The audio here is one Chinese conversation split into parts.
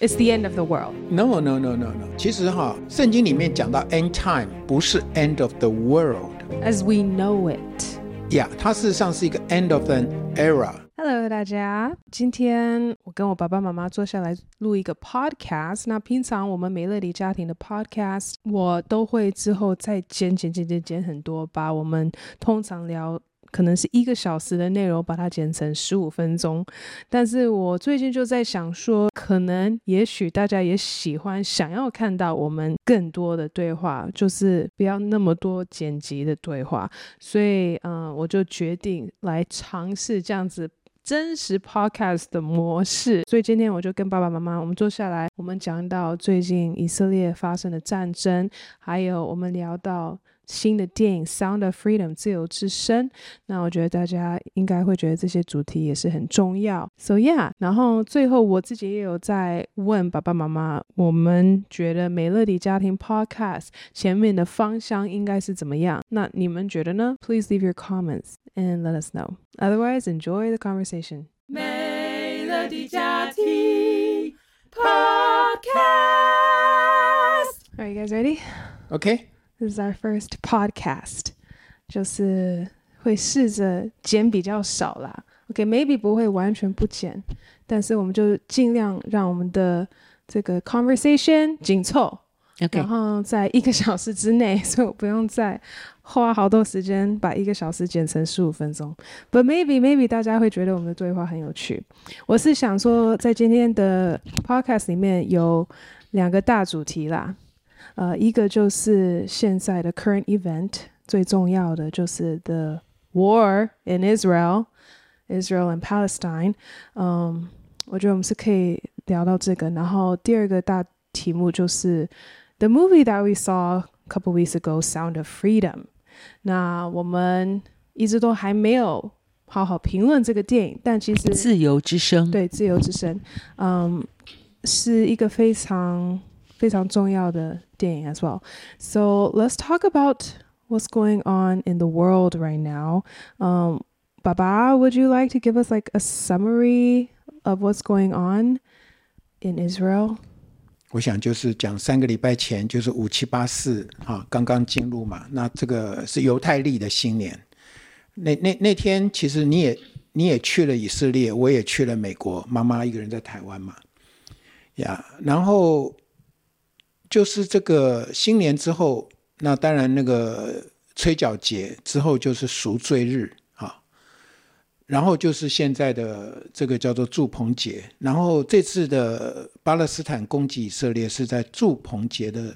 It's the end of the world. No, no, no, no, no. 其实哈，圣经里面讲到 end time 不是 end of the world as we know it. Yeah，它事实上是一个 end of an era. Hello，大家，今天我跟我爸爸妈妈坐下来录一个 podcast。那平常我们美乐迪家庭的 podcast，我都会之后再剪剪剪剪剪很多，把我们通常聊。可能是一个小时的内容，把它剪成十五分钟。但是我最近就在想说，可能也许大家也喜欢，想要看到我们更多的对话，就是不要那么多剪辑的对话。所以，嗯，我就决定来尝试这样子真实 podcast 的模式。所以今天我就跟爸爸妈妈，我们坐下来，我们讲到最近以色列发生的战争，还有我们聊到。新的电影《Sound of Freedom》自由之声，那我觉得大家应该会觉得这些主题也是很重要。So yeah，然后最后我自己也有在问爸爸妈妈，我们觉得美乐迪家庭 Podcast 前面的方向应该是怎么样？那你们觉得呢？Please leave your comments and let us know. Otherwise, enjoy the conversation. 美乐迪家庭 Podcast. Are you guys ready? Okay. This is our first podcast，就是会试着剪比较少啦。OK，maybe、okay, 不会完全不剪，但是我们就尽量让我们的这个 conversation 紧凑，OK，然后在一个小时之内，所以我不用再花好多时间把一个小时剪成十五分钟。But maybe maybe 大家会觉得我们的对话很有趣。我是想说，在今天的 podcast 里面有两个大主题啦。呃，一个就是现在的 current event，最重要的就是 the war in Israel, Israel and Palestine。嗯，我觉得我们是可以聊到这个。然后第二个大题目就是 the movie that we saw a couple weeks ago, Sound of Freedom。那我们一直都还没有好好评论这个电影，但其实自由之声，对，自由之声，嗯，是一个非常。 非常重要的电影 as well. So let's talk about what's going on in the world right now. Um, Baba, would you like to give us like a summary of what's going on in Israel? 我想就是讲三个礼拜前就是五七八四啊，刚刚进入嘛。那这个是犹太历的新年。那那那天其实你也你也去了以色列，我也去了美国。妈妈一个人在台湾嘛，呀、然后。就是这个新年之后，那当然那个吹角节之后就是赎罪日啊，然后就是现在的这个叫做祝棚节，然后这次的巴勒斯坦攻击以色列是在祝棚节的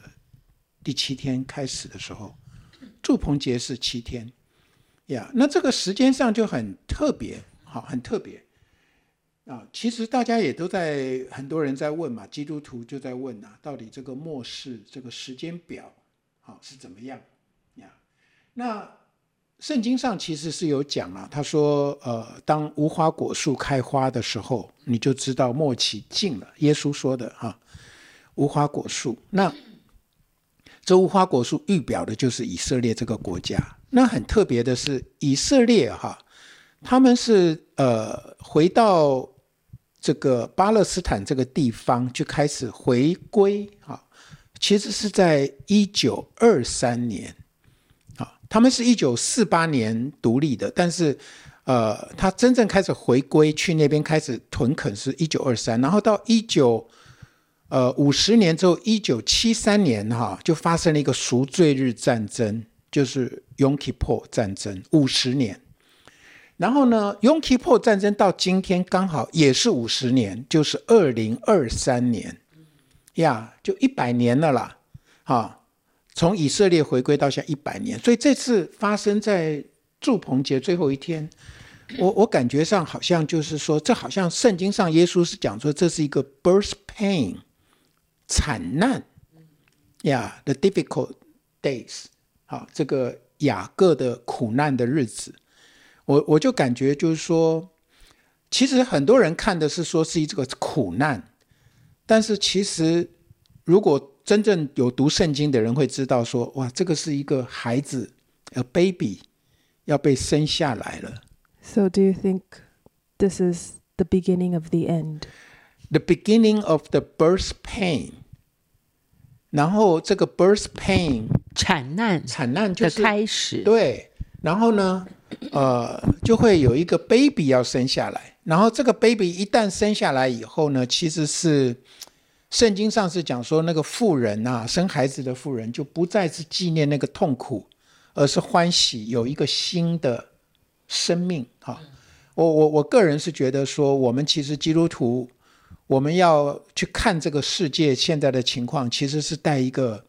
第七天开始的时候，祝棚节是七天，呀，那这个时间上就很特别，好，很特别。啊，其实大家也都在，很多人在问嘛，基督徒就在问啊，到底这个末世这个时间表，好是怎么样呀？那圣经上其实是有讲啊，他说，呃，当无花果树开花的时候，你就知道末期近了。耶稣说的哈，无花果树，那这无花果树预表的就是以色列这个国家。那很特别的是，以色列哈，他们是呃回到。这个巴勒斯坦这个地方就开始回归啊，其实是在一九二三年啊，他们是一九四八年独立的，但是呃，他真正开始回归去那边开始屯垦是一九二三，然后到一九呃五十年之后，一九七三年哈就发生了一个赎罪日战争，就是 Yom Kippur 战争，五十年。然后呢，Yom Kippur 战争到今天刚好也是五十年，就是二零二三年，呀，就一百年了啦，啊，从以色列回归到现在一百年，所以这次发生在住棚节最后一天，我我感觉上好像就是说，这好像圣经上耶稣是讲说这是一个 birth pain 惨难，呀，the difficult days，好，这个雅各的苦难的日子。我我就感觉就是说，其实很多人看的是说是一这个苦难，但是其实如果真正有读圣经的人会知道说，哇，这个是一个孩子，a baby 要被生下来了。So do you think this is the beginning of the end? the beginning of the birth pain。然后这个 birth pain 产难产难就是开始，对。然后呢，呃，就会有一个 baby 要生下来。然后这个 baby 一旦生下来以后呢，其实是圣经上是讲说，那个妇人啊，生孩子的妇人就不再是纪念那个痛苦，而是欢喜有一个新的生命。哈，我我我个人是觉得说，我们其实基督徒。我们要去看这个世界现在的情况，其实是带一个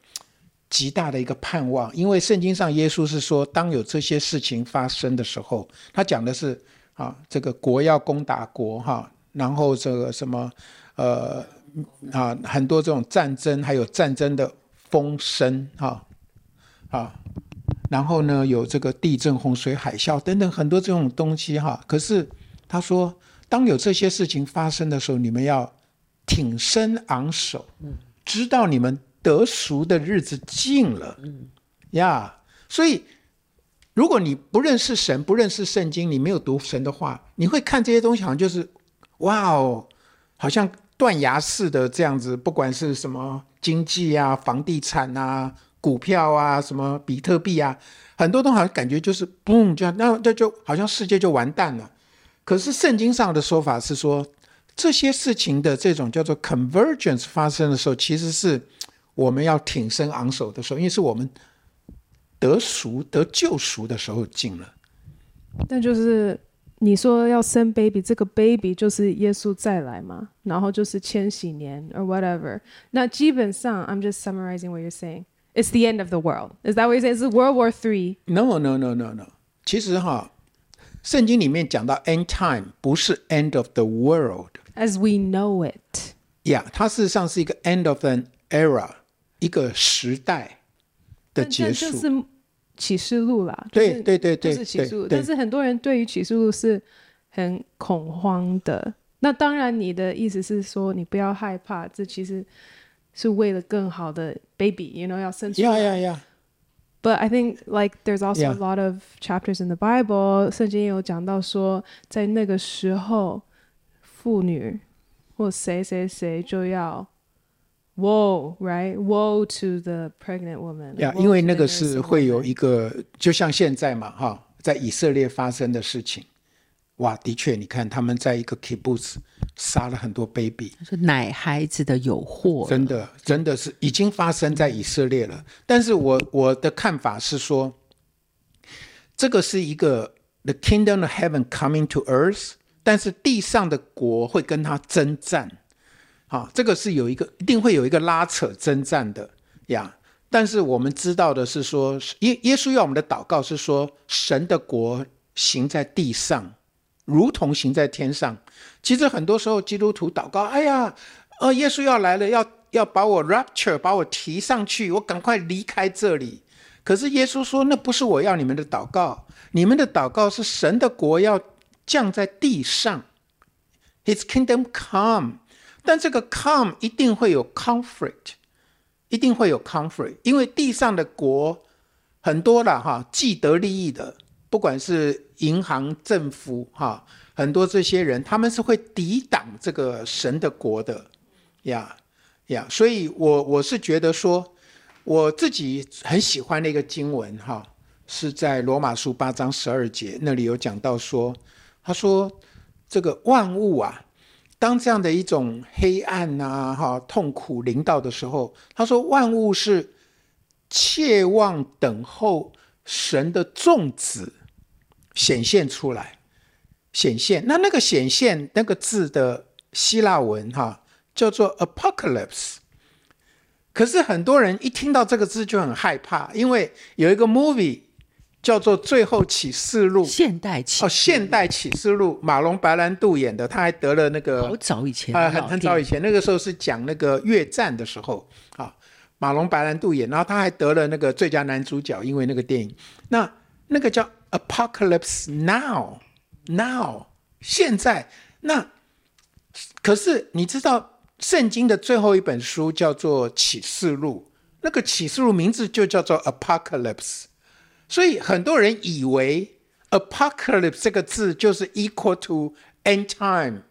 极大的一个盼望，因为圣经上耶稣是说，当有这些事情发生的时候，他讲的是啊，这个国要攻打国哈，然后这个什么呃啊，很多这种战争，还有战争的风声哈啊，然后呢有这个地震、洪水、海啸等等很多这种东西哈，可是他说。当有这些事情发生的时候，你们要挺身昂首，知道你们得赎的日子近了，呀。所以，如果你不认识神，不认识圣经，你没有读神的话，你会看这些东西，好像就是哇哦，好像断崖式的这样子。不管是什么经济啊、房地产啊、股票啊、什么比特币啊，很多东西好像感觉就是嘣，这样，那这就好像世界就完蛋了。可是圣经上的说法是说，这些事情的这种叫做 convergence 发生的时候，其实是我们要挺身昂首的时候，因为是我们得赎、得救赎的时候近了。但就是你说要生 baby，这个 baby 就是耶稣再来嘛，然后就是千禧年 or whatever。那基本上，I'm just summarizing what you're saying. It's the end of the world. Is that what you're saying? It's World War Three? No, no, no, no, no. 其实哈。圣经里面讲到 end time 不是 end of the world as we know it，，yeah, 它事实上是一个 end of an era，一个时代的结束。就是启示录啦，对对对对，就是启示录。但是很多人对于启示录是很恐慌的。那当然，你的意思是说你不要害怕，这其实是为了更好的 baby，you know，要生出来。Yeah, yeah, yeah. But I think like there's also a lot of chapters in the Bible，圣经有讲到说，在那个时候，妇女或谁谁谁就要，woe，right，woe to the pregnant woman。呀，因为那个是会有一个，就像现在嘛，哈，在以色列发生的事情。哇，的确，你看他们在一个 kibbutz 杀了很多 baby，是奶孩子的诱惑，真的，真的是已经发生在以色列了。但是我我的看法是说，这个是一个 the kingdom of heaven coming to earth，但是地上的国会跟他征战，啊，这个是有一个一定会有一个拉扯征战的呀。但是我们知道的是说，耶耶稣要我们的祷告是说，神的国行在地上。如同行在天上，其实很多时候基督徒祷告，哎呀，呃，耶稣要来了，要要把我 rapture，把我提上去，我赶快离开这里。可是耶稣说，那不是我要你们的祷告，你们的祷告是神的国要降在地上，His kingdom come。但这个 come 一定会有 conflict，一定会有 conflict，因为地上的国很多了哈，既得利益的。不管是银行、政府，哈，很多这些人，他们是会抵挡这个神的国的，呀呀，所以我我是觉得说，我自己很喜欢的一个经文，哈，是在罗马书八章十二节那里有讲到说，他说这个万物啊，当这样的一种黑暗呐，哈，痛苦临到的时候，他说万物是切望等候神的众子。显现出来，显现。那那个显现那个字的希腊文哈叫做 apocalypse。可是很多人一听到这个字就很害怕，因为有一个 movie 叫做《最后启示录》。现代启哦，现代启示录，马龙白兰度演的，他还得了那个好早以前啊，很很早以前，那个时候是讲那个越战的时候啊，马龙白兰度演，然后他还得了那个最佳男主角，因为那个电影，那那个叫。Apocalypse now, now，现在那可是你知道，圣经的最后一本书叫做启示录，那个启示录名字就叫做 Apocalypse，所以很多人以为 Apocalypse 这个字就是 equal to end time，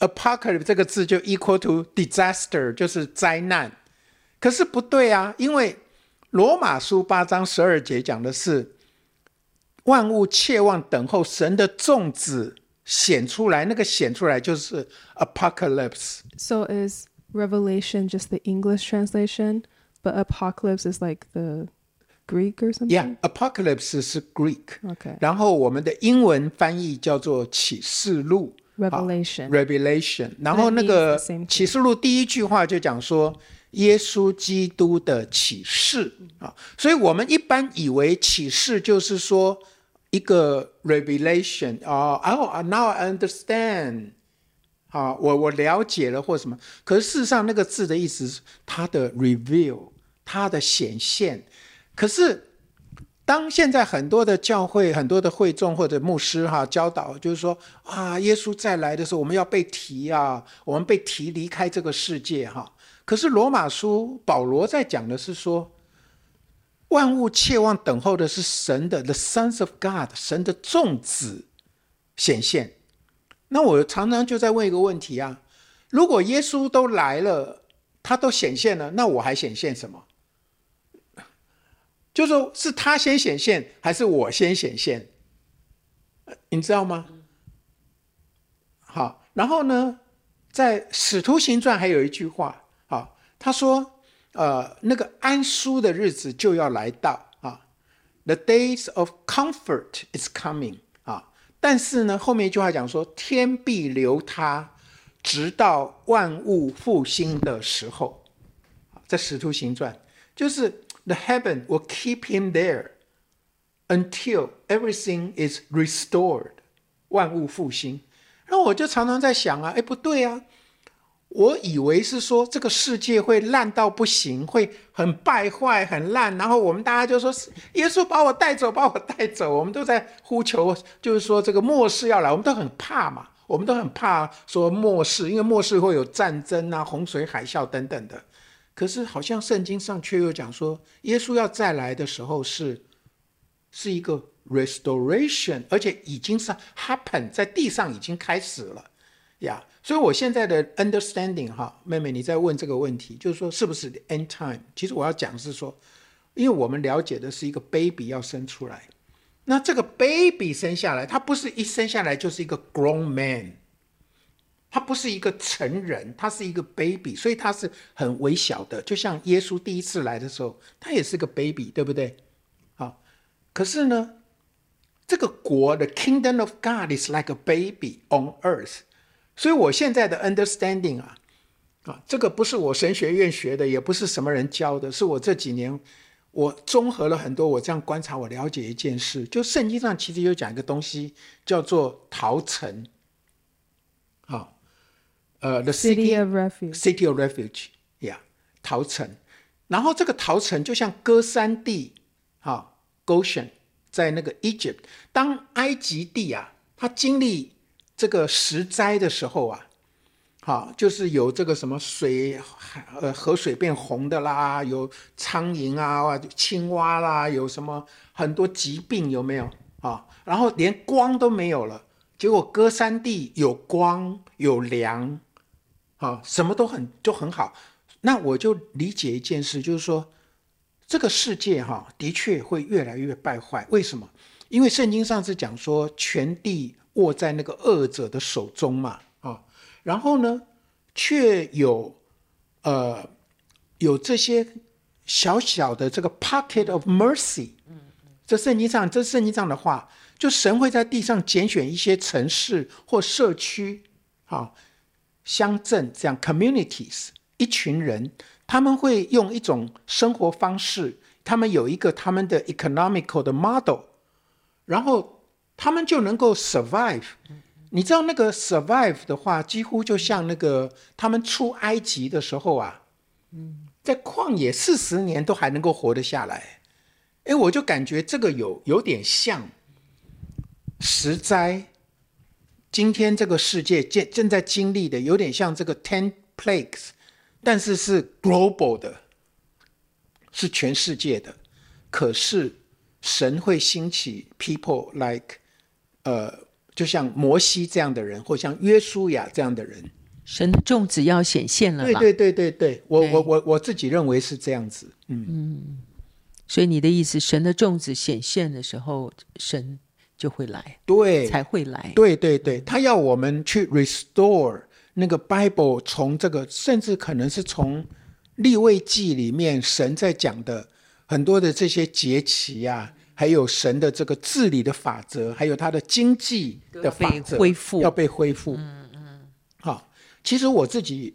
apocalypse 这个字就 equal to disaster，就是灾难。可是不对啊，因为罗马书八章十二节讲的是万物切望等候神的众子显出来，那个显出来就是 apocalypse。So is Revelation just the English translation, but apocalypse is like the Greek or something? Yeah, apocalypse 是 Greek。Okay. 然后我们的英文翻译叫做启示录。Revelation. Revelation，然后那个.启示录第一句话就讲说耶稣基督的启示啊，所以我们一般以为启示就是说一个 revelation 啊，哦，now I understand，啊，我我了解了或什么，可是事实上那个字的意思是它的 reveal，它的显现，可是。当现在很多的教会、很多的会众或者牧师哈教导，就是说啊，耶稣再来的时候，我们要被提啊，我们被提离开这个世界哈。可是罗马书保罗在讲的是说，万物切望等候的是神的 The Sons of God，神的众子显现。那我常常就在问一个问题啊，如果耶稣都来了，他都显现了，那我还显现什么？就说是他先显现，还是我先显现？你知道吗？好，然后呢，在《使徒行传》还有一句话，好，他说，呃，那个安舒的日子就要来到啊，The days of comfort is coming 啊，但是呢，后面一句话讲说，天必留他，直到万物复兴的时候。在《使徒行传》就是。The heaven will keep him there until everything is restored，万物复兴。然后我就常常在想啊，哎，不对啊，我以为是说这个世界会烂到不行，会很败坏、很烂，然后我们大家就说，耶稣把我带走，把我带走。我们都在呼求，就是说这个末世要来，我们都很怕嘛，我们都很怕说末世，因为末世会有战争啊、洪水、海啸等等的。可是好像圣经上却又讲说，耶稣要再来的时候是是一个 restoration，而且已经是 happen 在地上已经开始了呀。所以我现在的 understanding 哈，妹妹你在问这个问题，就是说是不是 end time？其实我要讲是说，因为我们了解的是一个 baby 要生出来，那这个 baby 生下来，他不是一生下来就是一个 grown man。他不是一个成人，他是一个 baby，所以他是很微小的，就像耶稣第一次来的时候，他也是个 baby，对不对？好，可是呢，这个国的 kingdom of God is like a baby on earth，所以我现在的 understanding 啊，啊，这个不是我神学院学的，也不是什么人教的，是我这几年我综合了很多，我这样观察，我了解一件事，就圣经上其实有讲一个东西，叫做逃城，呃、uh,，the city, of refuge, city of refuge，呀、yeah,，逃城。然后这个逃城就像歌山地，哈，Goshen，在那个 Egypt。当埃及地啊，它经历这个石灾的时候啊，好，就是有这个什么水，呃，河水变红的啦，有苍蝇啊，青蛙啦，有什么很多疾病有没有啊？然后连光都没有了，结果歌山地有光有粮。啊，什么都很就很好，那我就理解一件事，就是说，这个世界哈、的确会越来越败坏。为什么？因为圣经上是讲说，全地握在那个恶者的手中嘛，啊，然后呢，却有呃有这些小小的这个 pocket of mercy，这圣经上这圣经上的话，就神会在地上拣选一些城市或社区，啊。乡镇这样 communities 一群人，他们会用一种生活方式，他们有一个他们的 economical 的 model，然后他们就能够 survive。你知道那个 survive 的话，几乎就像那个他们出埃及的时候啊，在旷野四十年都还能够活得下来。哎，我就感觉这个有有点像石灾。今天这个世界正正在经历的，有点像这个 ten plagues，但是是 global 的，是全世界的。可是神会兴起 people like，呃，就像摩西这样的人，或像约书亚这样的人。神的种子要显现了。对对对对对，我对我我我自己认为是这样子。嗯嗯，所以你的意思，神的种子显现的时候，神就会来，对，才会来。对对对，他要我们去 restore 那个 Bible，从这个甚至可能是从立位记里面神在讲的很多的这些节期啊，还有神的这个治理的法则，还有他的经济的法则恢复要被恢复。嗯嗯，好。其实我自己，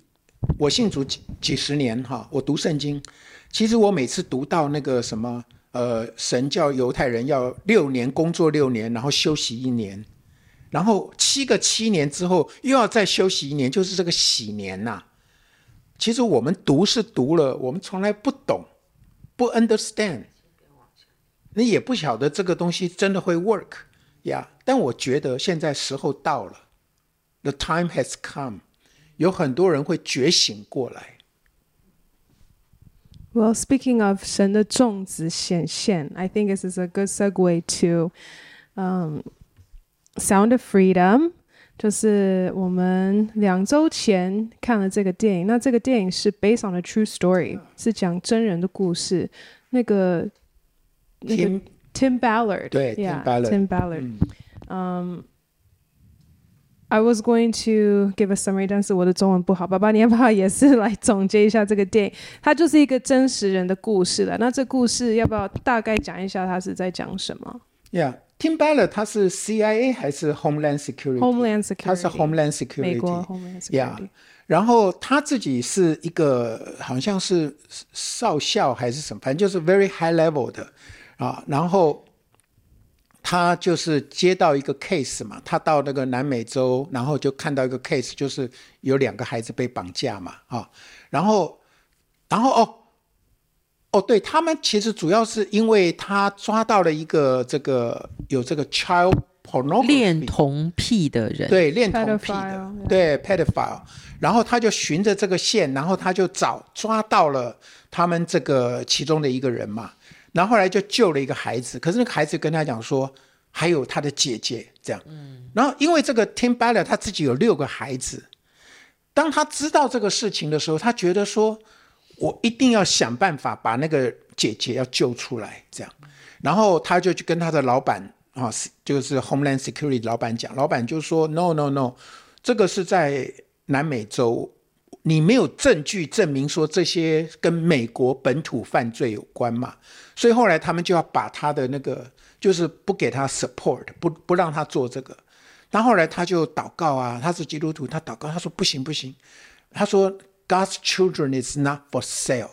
我信主几几十年哈，我读圣经。其实我每次读到那个什么，呃，神叫犹太人要六年工作六年，然后休息一年，然后七个七年之后又要再休息一年，就是这个禧年呐。其实我们读是读了，我们从来不懂，不 understand，你也不晓得这个东西真的会 work 呀。但我觉得现在时候到了，the time has come。有很多人会觉醒过来。Well, speaking of 神的种子显现，I think this is a good segue to, um, Sound of Freedom，就是我们两周前看了这个电影。那这个电影是 based on a true story，是讲真人的故事。那个 Tim, 那个 Tim Ballard，对 yeah, Tim Ballard，Tim Ballard，嗯。 Um, I was going to give a summary，但是我的中文不好，爸爸你要不要也是来总结一下这个电影？它就是一个真实人的故事了。那这故事要不要大概讲一下？它是在讲什么？Yeah，Tim Ballard 他是 CIA 还是 Homeland Security？Homeland Security，他是 Homeland Security，美国 Homeland Security。Yeah，然后他自己是一个好像是少校还是什么，反正就是 very high level 的啊，然后。他就是接到一个 case 嘛，他到那个南美洲，然后就看到一个 case，就是有两个孩子被绑架嘛，啊，然后，然后哦，哦，对他们其实主要是因为他抓到了一个这个有这个 child pornography 恋童癖的人，对，恋童癖的，对，pedophile，然后他就循着这个线，然后他就找抓到了他们这个其中的一个人嘛。然后后来就救了一个孩子，可是那个孩子跟他讲说，还有他的姐姐这样。然后因为这个 Tim Ballard 他自己有六个孩子，当他知道这个事情的时候，他觉得说，我一定要想办法把那个姐姐要救出来这样。然后他就去跟他的老板啊，就是 Homeland Security 老板讲，老板就说 No No No，这个是在南美洲。你没有证据证明说这些跟美国本土犯罪有关嘛？所以后来他们就要把他的那个，就是不给他 support，不不让他做这个。但后来他就祷告啊，他是基督徒，他祷告，他说不行不行，他说 God's children is not for sale。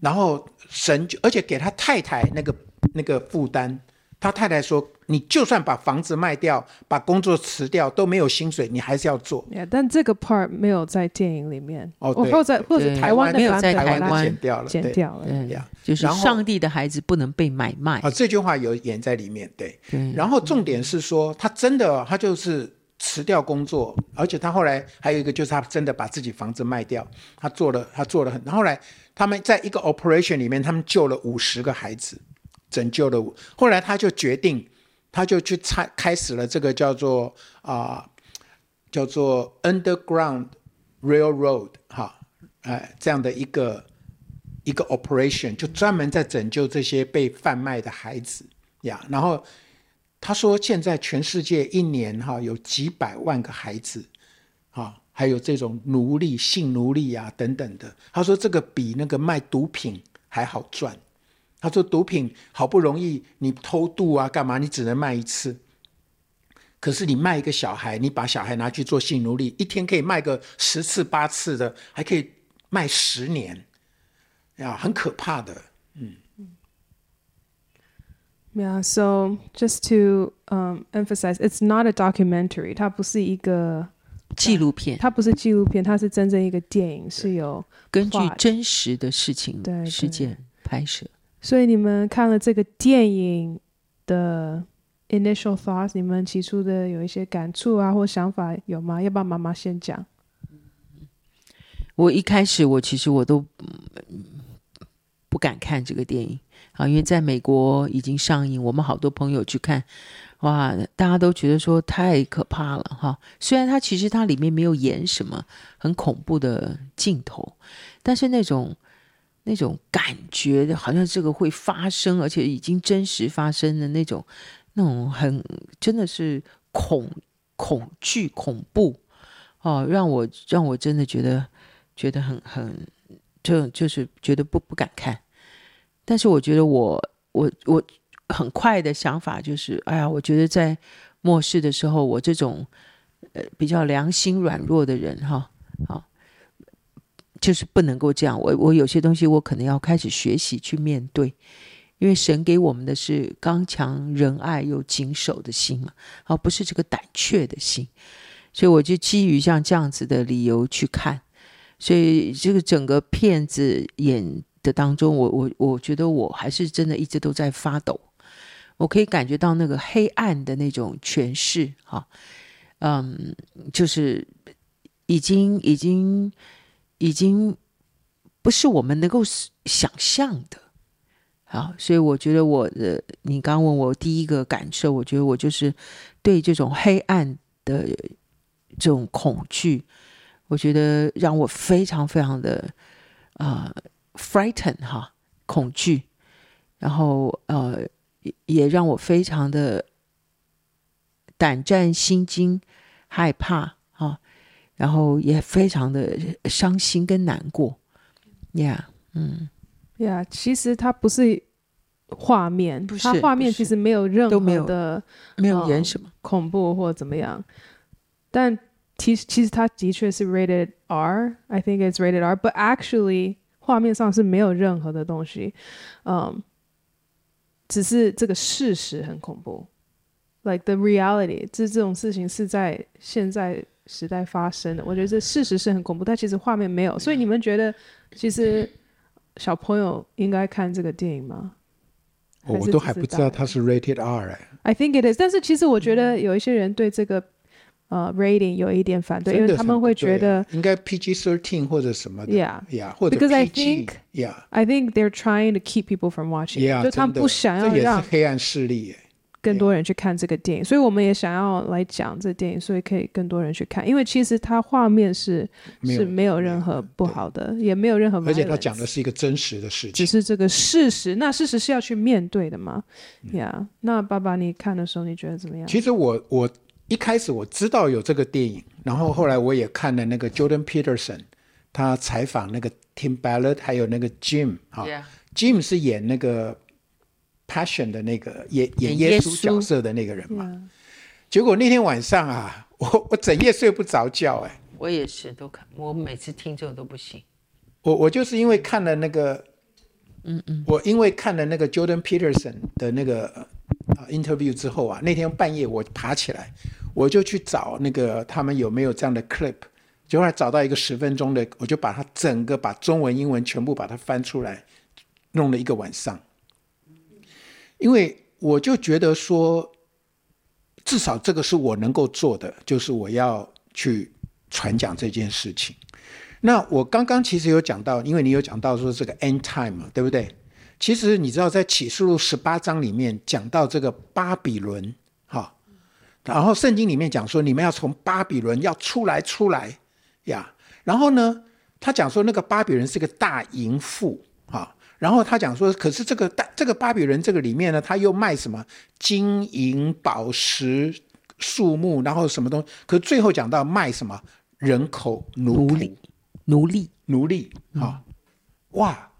然后神就而且给他太太那个那个负担。他太太说：“你就算把房子卖掉，把工作辞掉，都没有薪水，你还是要做。” Yeah，但这个 part 没有在电影里面。哦，或者或者台湾没有在台湾剪掉了，剪掉了。对，就是上帝的孩子不能被买卖。啊，这句话有演在里面。对，然后重点是说，他真的，他就是辞掉工作，而且他后来还有一个，就是他真的把自己房子卖掉，他做了，他做了很。后来他们在一个 operation 里面，他们救了五十个孩子。拯救了我。后来他就决定，他就去参开始了这个叫做啊、叫做 Underground Railroad 哈，哎，这样的一个一个 operation，就专门在拯救这些被贩卖的孩子呀。然后他说，现在全世界一年哈有几百万个孩子，啊，还有这种奴隶、性奴隶啊等等的。他说这个比那个卖毒品还好赚。他说：“毒品好不容易你偷渡啊，干嘛？你只能卖一次。可是你卖一个小孩，你把小孩拿去做性奴隶，一天可以卖个十次八次的，还可以卖十年，呀，很可怕的。嗯。Yeah, so just to um emphasize, it's not a documentary. 它不是一个纪录片，它不是纪录片，它是真正一个电影，是有根据真实的事情对事件拍摄。”所以你们看了这个电影的 initial thoughts，你们起初的有一些感触啊或想法有吗？要不要妈妈先讲？我一开始我其实我都不敢看这个电影啊，因为在美国已经上映，我们好多朋友去看，哇，大家都觉得说太可怕了哈。虽然它其实它里面没有演什么很恐怖的镜头，但是那种那种感觉好像这个会发生，而且已经真实发生的那种那种很真的是恐恐惧恐怖哦，让我让我真的觉得觉得很很就就是觉得不不敢看。但是我觉得我我我。很快的想法就是，哎呀，我觉得在末世的时候，我这种呃比较良心软弱的人哈，好，就是不能够这样。我我有些东西我可能要开始学习去面对，因为神给我们的是刚强仁爱又谨守的心嘛，而不是这个胆怯的心。所以我就基于像这样子的理由去看，所以这个整个片子演的当中，我我我觉得我还是真的一直都在发抖。我可以感觉到那个黑暗的那种诠释，哈，嗯，就是已经、已经、已经不是我们能够想象的，好，所以我觉得我的，你刚问我第一个感受，我觉得我就是对这种黑暗的这种恐惧，我觉得让我非常非常的啊、呃、frighten 哈，恐惧，然后呃。也让我非常的胆战心惊、害怕，然后也非常的伤心跟难过。，Yeah，，嗯，，Yeah，，其实它不是画面，它画面其实没有任何的没有，没有演什么、嗯、恐怖或怎么样。但其实其实它的确是 rated R，I think it's rated R，but actually 画面上是没有任何的东西，嗯。只是这个事实很恐怖，like the reality，这这种事情是在现在时代发生的。我觉得这事实是很恐怖，但其实画面没有。所以你们觉得，其实小朋友应该看这个电影吗？我都还不知道它是 rated R 哎。I think it is，但是其实我觉得有一些人对这个。呃、uh,，rating 有一点反对，因为他们会觉得应该 PG thirteen 或者什么的，Yeah，Yeah，或者 Because I think，Yeah，I think they're trying to keep people from watching，Yeah，就他们不想要让黑暗势力更多人去看这个电影，所以我们也想要来讲这个电影，所以可以更多人去看，因为其实它画面是是没有任何不好的，也没有任何，而且它讲的是一个真实的事情，只是这个事实，那事实是要去面对的嘛，Yeah，那爸爸你看的时候你觉得怎么样？其实我我。一开始我知道有这个电影，然后后来我也看了那个 Jordan Peterson，他采访那个 Tim Ballard，还有那个 Jim 啊 Yeah.，Jim 是演那个 Passion 的那个演演耶稣角色的那个人嘛。结果那天晚上啊，我我整夜睡不着觉哎。我也是都看，我每次听这个都不行。我我就是因为看了那个，嗯嗯，我因为看了那个 Jordan Peterson 的那个。啊，interview 之后啊，那天半夜我爬起来，我就去找那个他们有没有这样的 clip，结果还找到一个十分钟的，我就把它整个把中文、英文全部把它翻出来，弄了一个晚上。因为我就觉得说，至少这个是我能够做的，就是我要去传讲这件事情。那我刚刚其实有讲到，因为你有讲到说这个 end time 嘛，对不对？其实你知道，在启示录十八章里面讲到这个巴比伦，哈，然后圣经里面讲说，你们要从巴比伦要出来，出来呀。然后呢，他讲说那个巴比伦是个大淫妇，哈。然后他讲说，可是这个大这个巴比伦这个里面呢，他又卖什么金银宝石树木，然后什么东西？可最后讲到卖什么人口奴隶，奴隶，奴隶，啊，哇，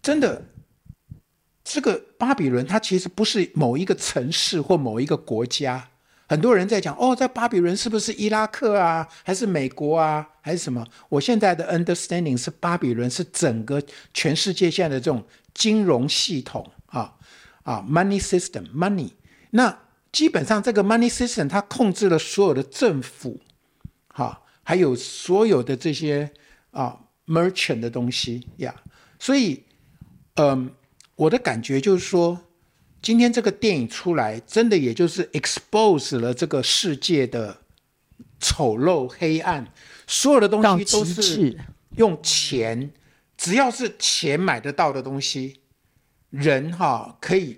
真的。这个巴比伦，它其实不是某一个城市或某一个国家。很多人在讲，哦，在巴比伦是不是伊拉克啊，还是美国啊，还是什么？我现在的 understanding 是巴比伦是整个全世界现在的这种金融系统啊啊，money system，money。那基本上这个 money system 它控制了所有的政府，哈、啊，还有所有的这些啊 merchant 的东西呀。所以，嗯。我的感觉就是说，今天这个电影出来，真的也就是 expose 了这个世界的丑陋、黑暗，所有的东西都是用钱，只要是钱买得到的东西，人哈可以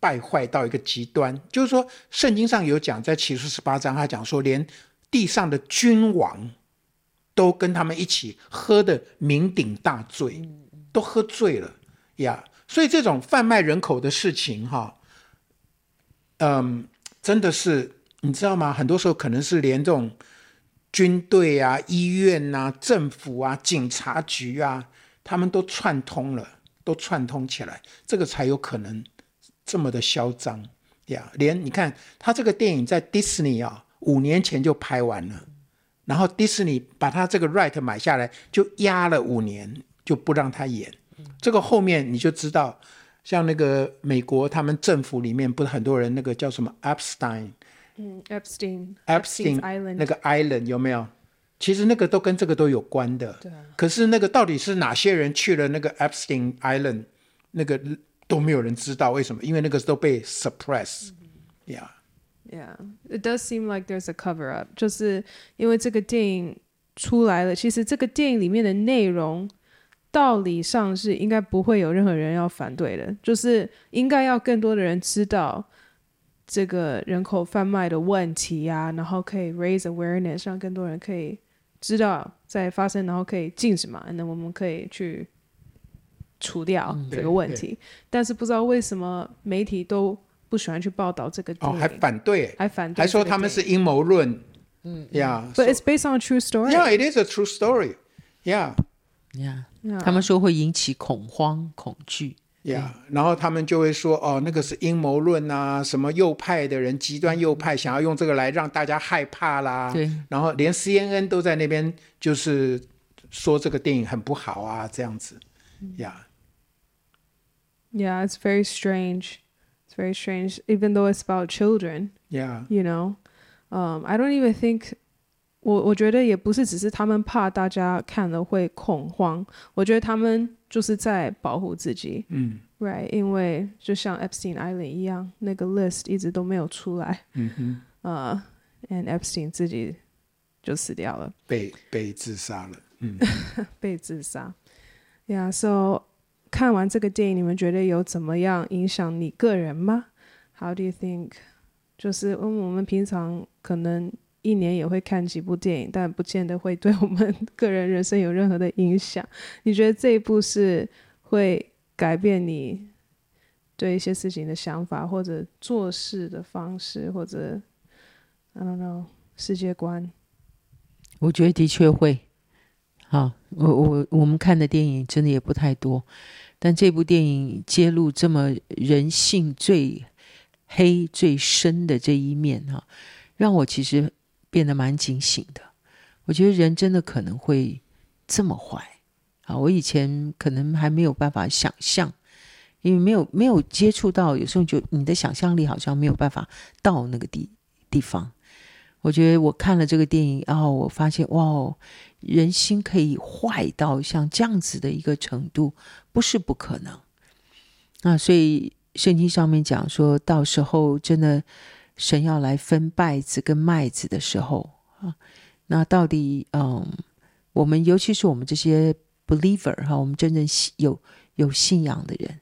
败坏到一个极端。就是说，圣经上有讲，在启示十八章，他讲说，连地上的君王都跟他们一起喝的酩酊大醉，都喝醉了呀。所以这种贩卖人口的事情，哈，嗯，真的是你知道吗？很多时候可能是连这种军队啊、医院啊、政府啊、警察局啊，他们都串通了，都串通起来，这个才有可能这么的嚣张呀。连你看，他这个电影在迪士尼啊，五年前就拍完了，然后迪士尼把他这个 right 买下来，就压了五年，就不让他演。这个后面你就知道，像那个美国他们政府里面不是很多人，那个叫什么 Epstein，嗯，Epstein，Epstein Epstein Island，那个 Island 有没有？其实那个都跟这个都有关的。对。可是那个到底是哪些人去了那个 Epstein Island，那个都没有人知道为什么？因为那个都被 suppress。Yeah。Yeah，it does seem like there's a cover up，就是因为这个电影出来了，其实这个电影里面的内容。道理上是应该不会有任何人要反对的，就是应该要更多的人知道这个人口贩卖的问题啊，然后可以 raise awareness，让更多人可以知道在发生，然后可以禁止嘛，那我们可以去除掉这个问题。嗯、但是不知道为什么媒体都不喜欢去报道这个，哦，还反对，还反对，还说他们是阴谋论。嗯，Yeah，but so, it's based on a true story. Yeah, it is a true story. Yeah. Yeah. 他们说会引起恐慌、恐惧。呀、yeah.，然后他们就会说：“哦，那个是阴谋论啊，什么右派的人，极端右派想要用这个来让大家害怕啦。”对。然后连 CNN 都在那边就是说这个电影很不好啊，这样子。呀、yeah. Yeah, it's very strange. It's very strange, even though it's about children. Yeah. You know, um, I don't even think. 我我觉得也不是只是他们怕大家看了会恐慌，我觉得他们就是在保护自己，嗯，right，因为就像 Epstein Island 一样，那个 list 一直都没有出来，嗯哼，呃、uh,，and Epstein 自己就死掉了，被被自杀了，嗯，被自杀，Yeah，so 看完这个电影，你们觉得有怎么样影响你个人吗？How do you think？就是嗯，我们平常可能。一年也会看几部电影，但不见得会对我们 个人人生有任何的影响。你觉得这一部是会改变你对一些事情的想法，或者做事的方式，或者 I don't know 世界观？我觉得的确会。好，我我我们看的电影真的也不太多，但这部电影揭露这么人性最黑、最深的这一面，哈，让我其实。变得蛮警醒的，我觉得人真的可能会这么坏啊！我以前可能还没有办法想象，因为没有没有接触到，有时候就你的想象力好像没有办法到那个地地方。我觉得我看了这个电影，然后我发现哇，人心可以坏到像这样子的一个程度，不是不可能。那所以圣经上面讲说到时候真的。神要来分稗子跟麦子的时候啊，那到底嗯，我们尤其是我们这些 believer 哈，我们真正有有信仰的人，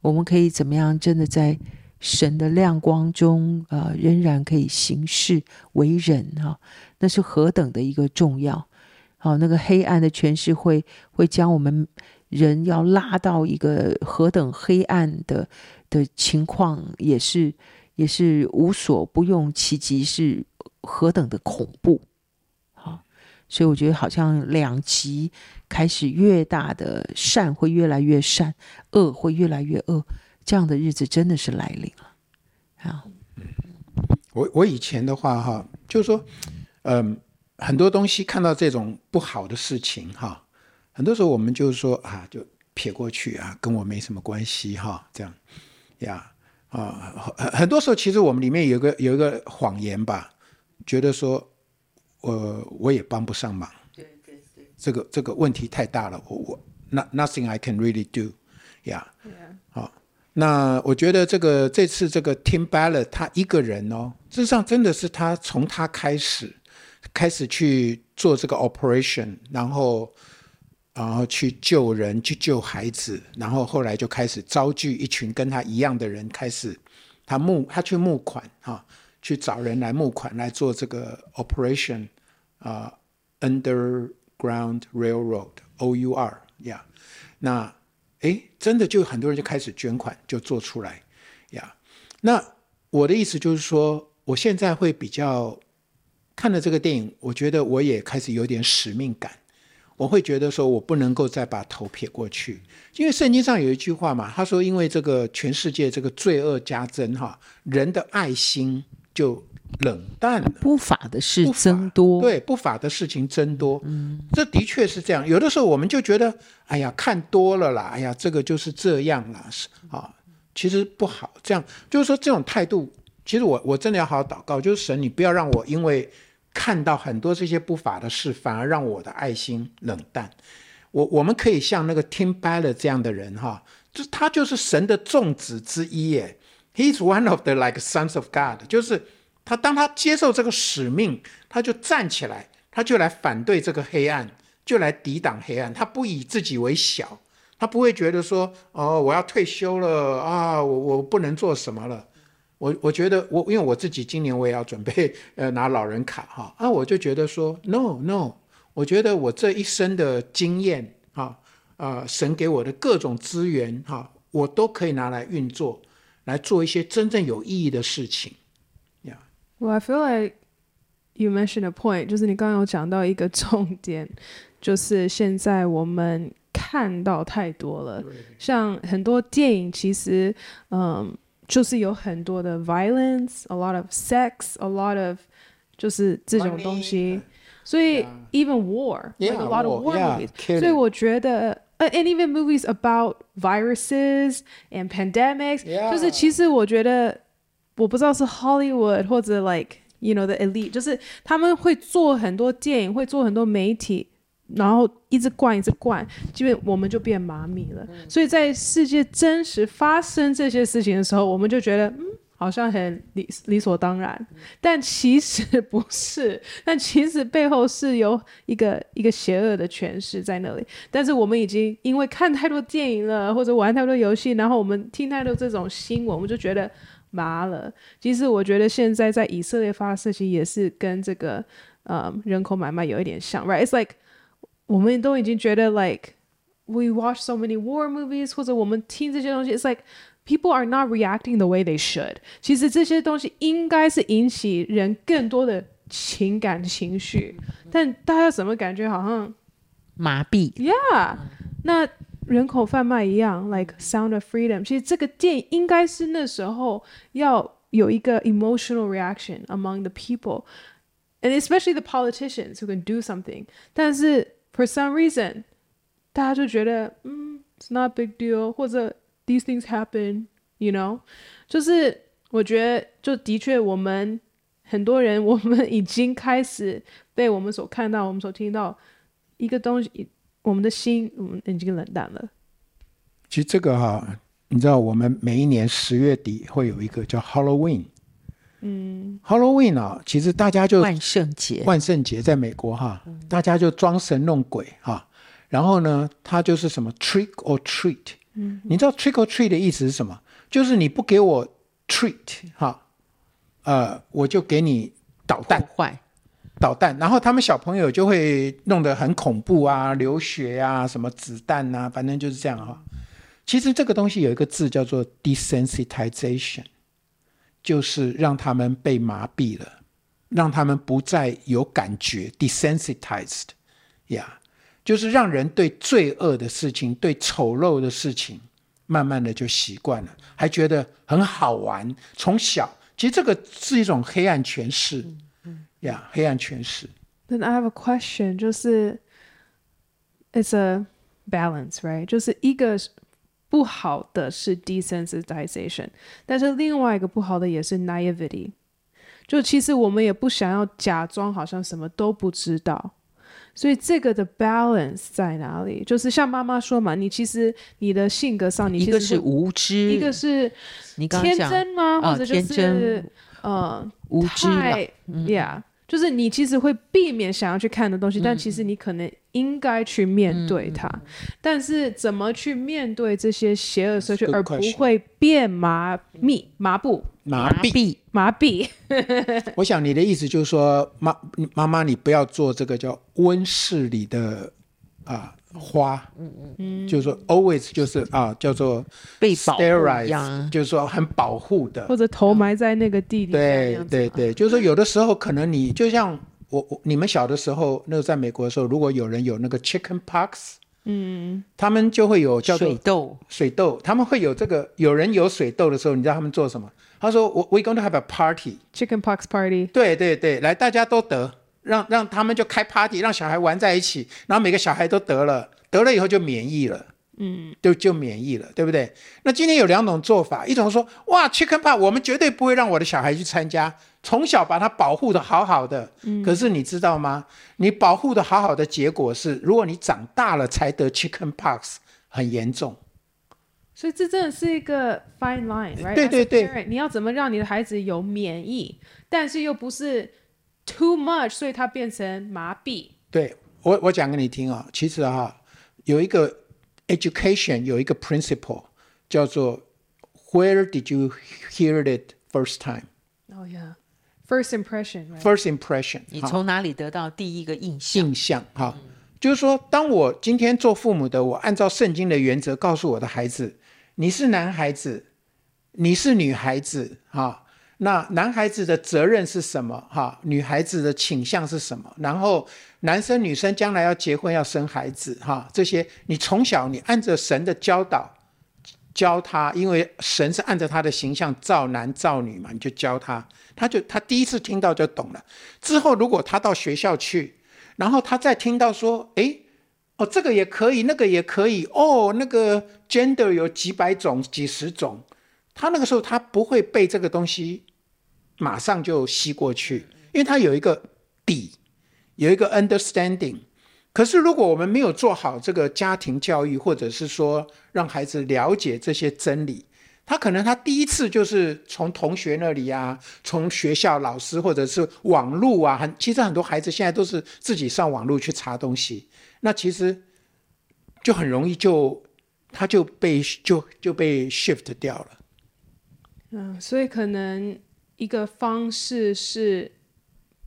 我们可以怎么样？真的在神的亮光中啊，仍然可以行事为人哈，那是何等的一个重要！好，那个黑暗的权势会会将我们人要拉到一个何等黑暗的的情况，也是。也是无所不用其极，是何等的恐怖，好，所以我觉得好像两极开始越大的善会越来越善，恶会越来越恶，这样的日子真的是来临了。好，我我以前的话哈，就是说，嗯，很多东西看到这种不好的事情哈，很多时候我们就是说啊，就撇过去啊，跟我没什么关系哈，这样呀。啊，很很多时候，其实我们里面有个有一个谎言吧，觉得说，呃，我也帮不上忙。对对对，这个这个问题太大了，我我 nothing I can really do，yeah。好，那我觉得这个这次这个 Tim Ballard 他一个人哦，事实上真的是他从他开始开始去做这个 operation，然后然后去救人，去救孩子，然后后来就开始招聚一群跟他一样的人，开始他募他去募款哈，去找人来募款来做这个 operation 啊、呃、，Underground Railroad O U R 呀、yeah，那诶真的就很多人就开始捐款，就做出来呀。那我的意思就是说，我现在会比较看了这个电影，我觉得我也开始有点使命感。我会觉得说，我不能够再把头撇过去，因为圣经上有一句话嘛，他说，因为这个全世界这个罪恶加增，哈，人的爱心就冷淡了，不法的事增多，对，不法的事情增多，嗯，这的确是这样。有的时候我们就觉得，哎呀，看多了啦，哎呀，这个就是这样啦，是啊，其实不好。这样就是说，这种态度，其实我我真的要好好祷告，就是神，你不要让我因为。看到很多这些不法的事，反而让我的爱心冷淡。我我们可以像那个 Tim Ballard 这样的人哈，就他就是神的众子之一耶。He's one of the like sons of God，就是他当他接受这个使命，他就站起来，他就来反对这个黑暗，就来抵挡黑暗。他不以自己为小，他不会觉得说哦，我要退休了啊，我我不能做什么了。我我觉得我因为我自己今年我也要准备呃拿老人卡哈啊，我就觉得说 no no，我觉得我这一生的经验哈啊、呃、神给我的各种资源哈，我都可以拿来运作，来做一些真正有意义的事情。Yeah. Well, I feel like you mentioned a point，就是你刚刚有讲到一个重点，就是现在我们看到太多了，像很多电影其实嗯。就是有很多的 violence，a lot of sex，a lot of 就是这种东西，所以 yeah. even war，like a lot of war movies，、yeah, 所以我觉得，and even movies about viruses and pandemics，、yeah. 就是其实我觉得，我不知道是 Hollywood 或者 like you know the elite，就是他们会做很多电影，会做很多媒体。 然后一直灌，一直灌，基本我们就变麻痹了。所以在世界真实发生这些事情的时候，我们就觉得，嗯，好像很理理所当然。但其实不是，但其实背后是有一个一个邪恶的诠释在那里。但是我们已经因为看太多电影了，或者玩太多游戏，然后我们听太多这种新闻，我们就觉得麻了。其实我觉得现在在以色列发生事情也是跟这个呃人口买卖有一点像，right？It's like 我们都已经觉得，like we watch so many war movies，或者我们听这些东西，it's like people are not reacting the way they should。其实这些东西应该是引起人更多的情感情绪，但大家怎么感觉好像麻痹？Yeah，那人口贩卖一样，like Sound of Freedom。其实这个电影应该是那时候要有一个 emotional reaction among the people，and especially the politicians who can do something。但是 For some reason，大家就觉得，嗯，it's not a big deal，或者 these things happen，you know，就是我觉得，就的确，我们很多人，我们已经开始被我们所看到、我们所听到一个东西，我们的心，我们已经冷淡了。其实这个哈，你知道，我们每一年十月底会有一个叫 Halloween。嗯，Halloween 啊，其实大家就万圣节，万圣节在美国哈，大家就装神弄鬼哈，然后呢，它就是什么 trick or treat，嗯，你知道 trick or treat 的意思是什么？就是你不给我 treat 哈，呃，我就给你捣蛋，坏，捣蛋，然后他们小朋友就会弄得很恐怖啊，流血啊，什么子弹啊，反正就是这样哈。其实这个东西有一个字叫做 desensitization。就是让他们被麻痹了，让他们不再有感觉，desensitized，呀，就是让人对罪恶的事情、对丑陋的事情，慢慢的就习惯了，还觉得很好玩。从小，其实这个是一种黑暗诠释，呀，黑暗诠释。Then I have a question，就是 it's a balance，right？就是一个。不好的是 desensitization，但是另外一个不好的也是 naivety，就其实我们也不想要假装好像什么都不知道，所以这个的 balance 在哪里？就是像妈妈说嘛，你其实你的性格上，你其实一个是无知，一个是你天真吗？或者就是呃无知太，Yeah，就是你其实会避免想要去看的东西，但其实你可能。应该去面对它。嗯、但是怎么去面对这些邪恶社区，而不会变麻痹、麻布、麻痹、麻痹？我想你的意思就是说，妈妈妈，你不要做这个叫温室里的啊。花，嗯嗯嗯，就是说，always 就是啊，叫做被保护，就是说很保护的，或者头埋在那个地里。对对对，就是说有的时候可能你就像我我你们小的时候，那个在美国的时候，如果有人有那个 chicken pox，嗯，他们就会有叫做水痘，水痘，他们会有这个有人有水痘的时候，你知道他们做什么？他说我 we going to have a party，chicken pox party，对对对，来大家都得。让让他们就开 party，让小孩玩在一起，然后每个小孩都得了，得了以后就免疫了，嗯，就就免疫了，对不对？那今天有两种做法，一种说，哇，Chicken Pox，我们绝对不会让我的小孩去参加，从小把它保护的好好的。嗯，可是你知道吗？你保护的好好的结果是，如果你长大了才得 Chicken Pox，很严重。所以这真的是一个 fine line，right？对对对，你要怎么让你的孩子有免疫，但是又不是。Too much，所以它变成麻痹。对我，我讲给你听啊、哦。其实哈、啊，有一个 education 有一个 principle 叫做 Where did you hear it first time？哦呀，first impression。First impression。你从哪里得到第一个印象？印象哈，就是说，当我今天做父母的，我按照圣经的原则告诉我的孩子，你是男孩子，你是女孩子，哈。那男孩子的责任是什么？哈，女孩子的倾向是什么？然后男生女生将来要结婚要生孩子，哈，这些你从小你按着神的教导教他，因为神是按照他的形象造男造女嘛，你就教他，他就他第一次听到就懂了。之后如果他到学校去，然后他再听到说，诶，哦，这个也可以，那个也可以，哦，那个 gender 有几百种、几十种。他那个时候他不会被这个东西马上就吸过去，因为他有一个底，有一个 understanding。可是如果我们没有做好这个家庭教育，或者是说让孩子了解这些真理，他可能他第一次就是从同学那里啊，从学校老师或者是网络啊，很其实很多孩子现在都是自己上网络去查东西，那其实就很容易就他就被就就被 shift 掉了。嗯，所以可能一个方式是，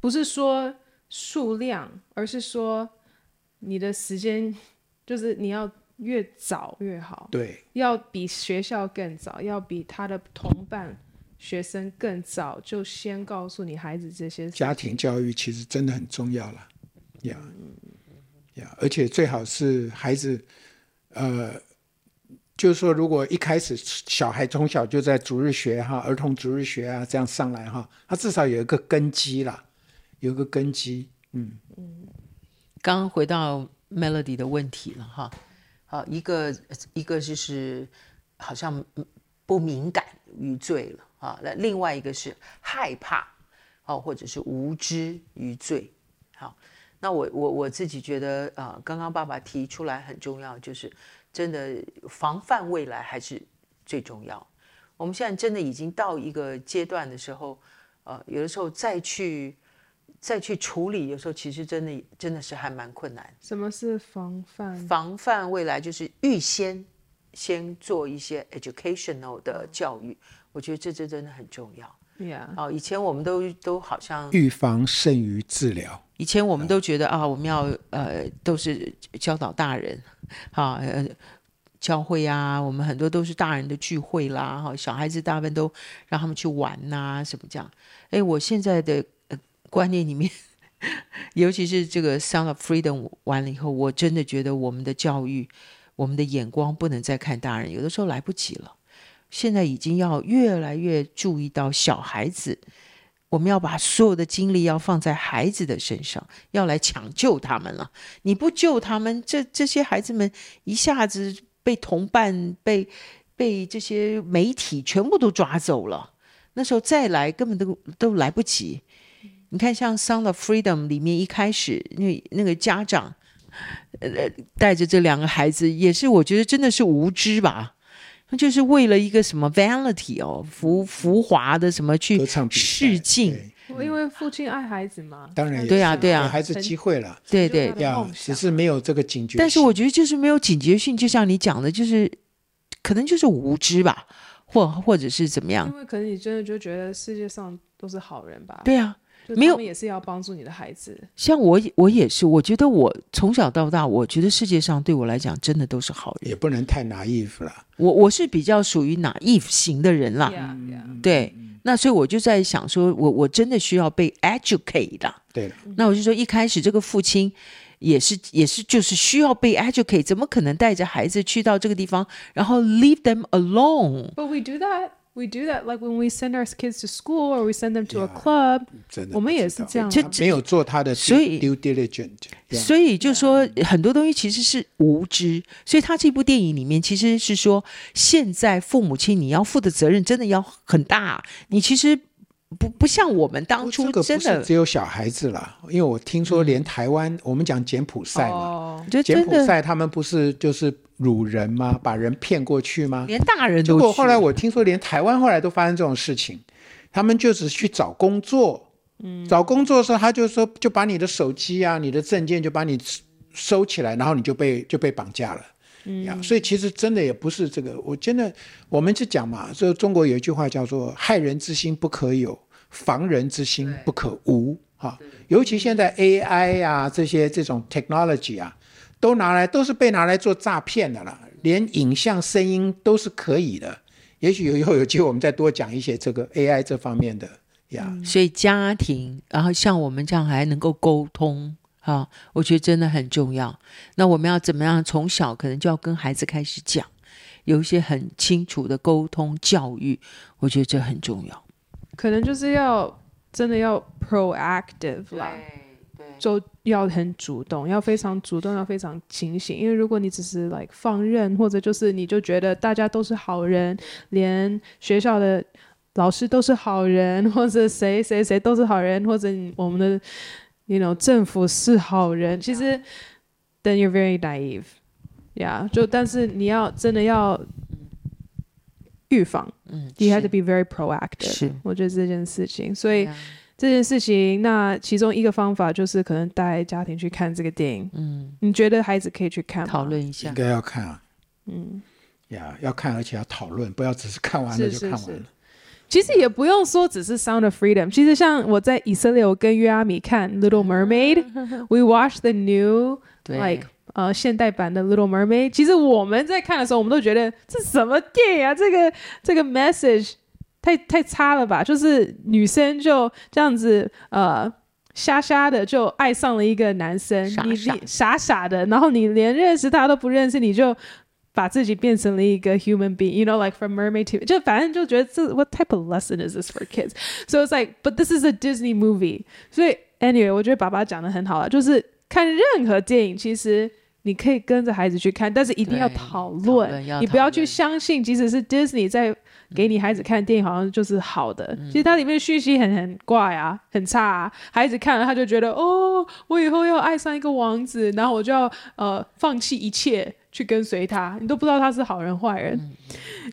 不是说数量，而是说你的时间，就是你要越早越好。对，要比学校更早，要比他的同伴学生更早，就先告诉你孩子这些。家庭教育其实真的很重要了，呀，呀，而且最好是孩子，呃。就是说，如果一开始小孩从小就在逐日学哈、儿童逐日学啊这样上来哈，他至少有一个根基啦，有一个根基。嗯嗯。刚回到 Melody 的问题了哈，好，一个一个就是好像不敏感于罪了啊，那另外一个是害怕哦，或者是无知于罪。好，那我我我自己觉得啊，刚刚爸爸提出来很重要，就是。真的防范未来还是最重要。我们现在真的已经到一个阶段的时候，呃，有的时候再去再去处理，有时候其实真的真的是还蛮困难。什么是防范？防范未来就是预先先做一些 educational 的教育，我觉得这这真的很重要。Yeah. 哦，以前我们都都好像预防胜于治疗。以前我们都觉得啊，我们要呃都是教导大人，哈呃教会啊，我们很多都是大人的聚会啦，哈小孩子大部分都让他们去玩呐、啊，什么这样。哎，我现在的、呃、观念里面，尤其是这个 Sound of Freedom 完了以后，我真的觉得我们的教育，我们的眼光不能再看大人，有的时候来不及了。现在已经要越来越注意到小孩子，我们要把所有的精力要放在孩子的身上，要来抢救他们了。你不救他们，这这些孩子们一下子被同伴、被被这些媒体全部都抓走了，那时候再来根本都都来不及。你看，像《Sound of Freedom》里面一开始那那个家长，呃，带着这两个孩子，也是我觉得真的是无知吧。那就是为了一个什么 vanity 哦，浮浮华的什么去试镜。因为父亲爱孩子嘛，当然对啊对啊，给孩子机会了，对对，要只是没有这个警觉。但是我觉得就是没有警觉性，就像你讲的，就是可能就是无知吧，或或者是怎么样？因为可能你真的就觉得世界上都是好人吧？对啊，没有也是要帮助你的孩子。像我我也是，我觉得我从小到大，我觉得世界上对我来讲真的都是好人，也不能太 naive 了。我我是比较属于 naive 型的人啦，yeah, yeah. 对。那所以我就在想说，我我真的需要被 educate 的。对了，那我就说一开始这个父亲也是也是就是需要被 educate，怎么可能带着孩子去到这个地方，然后 leave them alone？But we do that. We do that like when we send our kids to school or we send them to a club，我们也是这样，就没有做他的所以 due diligent。所以就说很多东西其实是无知，所以他这部电影里面其实是说，现在父母亲你要负的责任真的要很大，你其实。不不像我们当初真的，只有小孩子了，因为我听说连台湾，嗯、我们讲柬埔寨嘛，哦、柬埔寨他们不是就是掳人吗？把人骗过去吗？连大人都。结果后来我听说，连台湾后来都发生这种事情，他们就是去找工作，嗯，找工作的时候他就说，就把你的手机啊、你的证件就把你收起来，然后你就被就被绑架了，嗯，所以其实真的也不是这个，我真的我们就讲嘛，就中国有一句话叫做“害人之心不可有”。防人之心不可无，哈，尤其现在 AI 啊，这些这种 technology 啊，都拿来都是被拿来做诈骗的了，连影像、声音都是可以的。也许以后有机会，我们再多讲一些这个 AI 这方面的呀。所以家庭，然后像我们这样还能够沟通，哈，我觉得真的很重要。那我们要怎么样？从小可能就要跟孩子开始讲，有一些很清楚的沟通教育，我觉得这很重要。可能就是要真的要 proactive 啦，就要很主动，要非常主动，要非常清醒。因为如果你只是 like 放任，或者就是你就觉得大家都是好人，连学校的老师都是好人，或者谁谁谁都是好人，或者我们的 you know 政府是好人，其实 then you're very naive，yeah。就但是你要真的要。预防，嗯，you have to be very proactive。是，我觉得这件事情，所以这件事情，那其中一个方法就是可能带家庭去看这个电影。嗯，你觉得孩子可以去看吗？讨论一下，应该要看啊。嗯，呀，要看，而且要讨论，不要只是看完了就看完了。是是是。其实也不用说只是 Sound of Freedom，其实像我在以色列，我跟约阿米看 Little Mermaid，we watched the new like。呃，现代版的《Little Mermaid》，其实我们在看的时候，我们都觉得这什么电影啊？这个这个 message 太太差了吧？就是女生就这样子，呃，瞎瞎的就爱上了一个男生，傻傻你你傻傻的，然后你连认识他都不认识，你就把自己变成了一个 human being，you know like from mermaid to 就反正就觉得这 what type of lesson is this for kids？So it's like but this is a Disney movie。所以 anyway，我觉得爸爸讲的很好啊，就是看任何电影其实。你可以跟着孩子去看，但是一定要讨论。你不要去相信，即使是 Disney 在给你孩子看电影，好像就是好的。嗯、其实它里面讯息很很怪啊，很差啊。孩子看了他就觉得，哦，我以后要爱上一个王子，然后我就要呃放弃一切去跟随他。你都不知道他是好人坏人。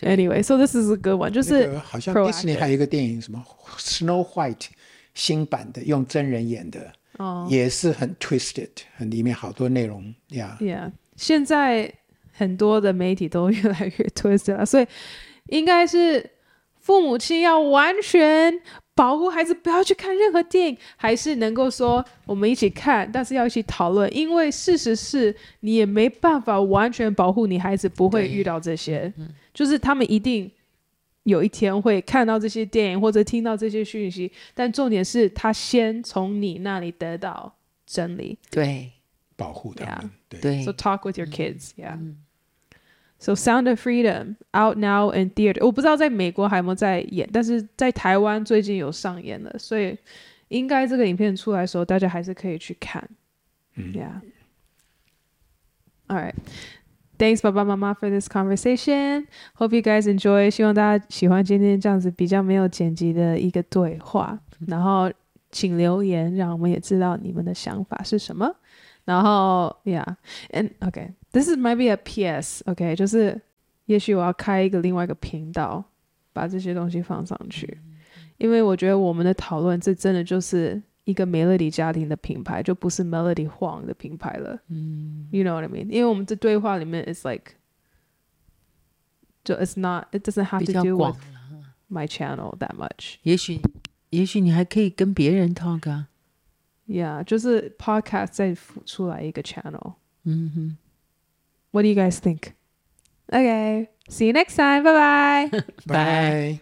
嗯、Anyway，so this is a good one，就是、那个、好像 Disney 还有一个电影，什么 Snow White 新版的，用真人演的。哦，也是很 twisted，很里面好多内容呀。Yeah，现在很多的媒体都越来越 twisted 了，所以应该是父母亲要完全保护孩子，不要去看任何电影，还是能够说我们一起看，但是要一起讨论，因为事实是你也没办法完全保护你孩子不会遇到这些，就是他们一定。有一天会看到这些电影或者听到这些讯息，但重点是他先从你那里得到真理，对，保护他们，对。对。So talk with your kids, yeah.、嗯、So Sound of Freedom out now in theater，我不知道在美国还有没有在演，但是在台湾最近有上演了，所以应该这个影片出来的时候，大家还是可以去看。嗯、yeah. All right. Thanks，爸爸妈妈，for this conversation. Hope you guys enjoy. 希望大家喜欢今天这样子比较没有剪辑的一个对话。然后请留言，让我们也知道你们的想法是什么。然后，Yeah，and OK，this is maybe a PS. OK，就是 也许我要开一个另外一个频道，把这些东西放上去，因为我觉得我们的讨论，这真的就是一个 Melody 家庭的品牌，就不是 Melody Huang 的品牌了。嗯，You know what I mean？因为我们这对话里面，It's like，就 It's not，It doesn't have to do with my channel that much。也许，也许你还可以跟别人 talk 啊。Yeah，就是 Podcast 再出来一个 channel。嗯哼。 What do you guys think? Okay, see you next time. Bye bye. Bye.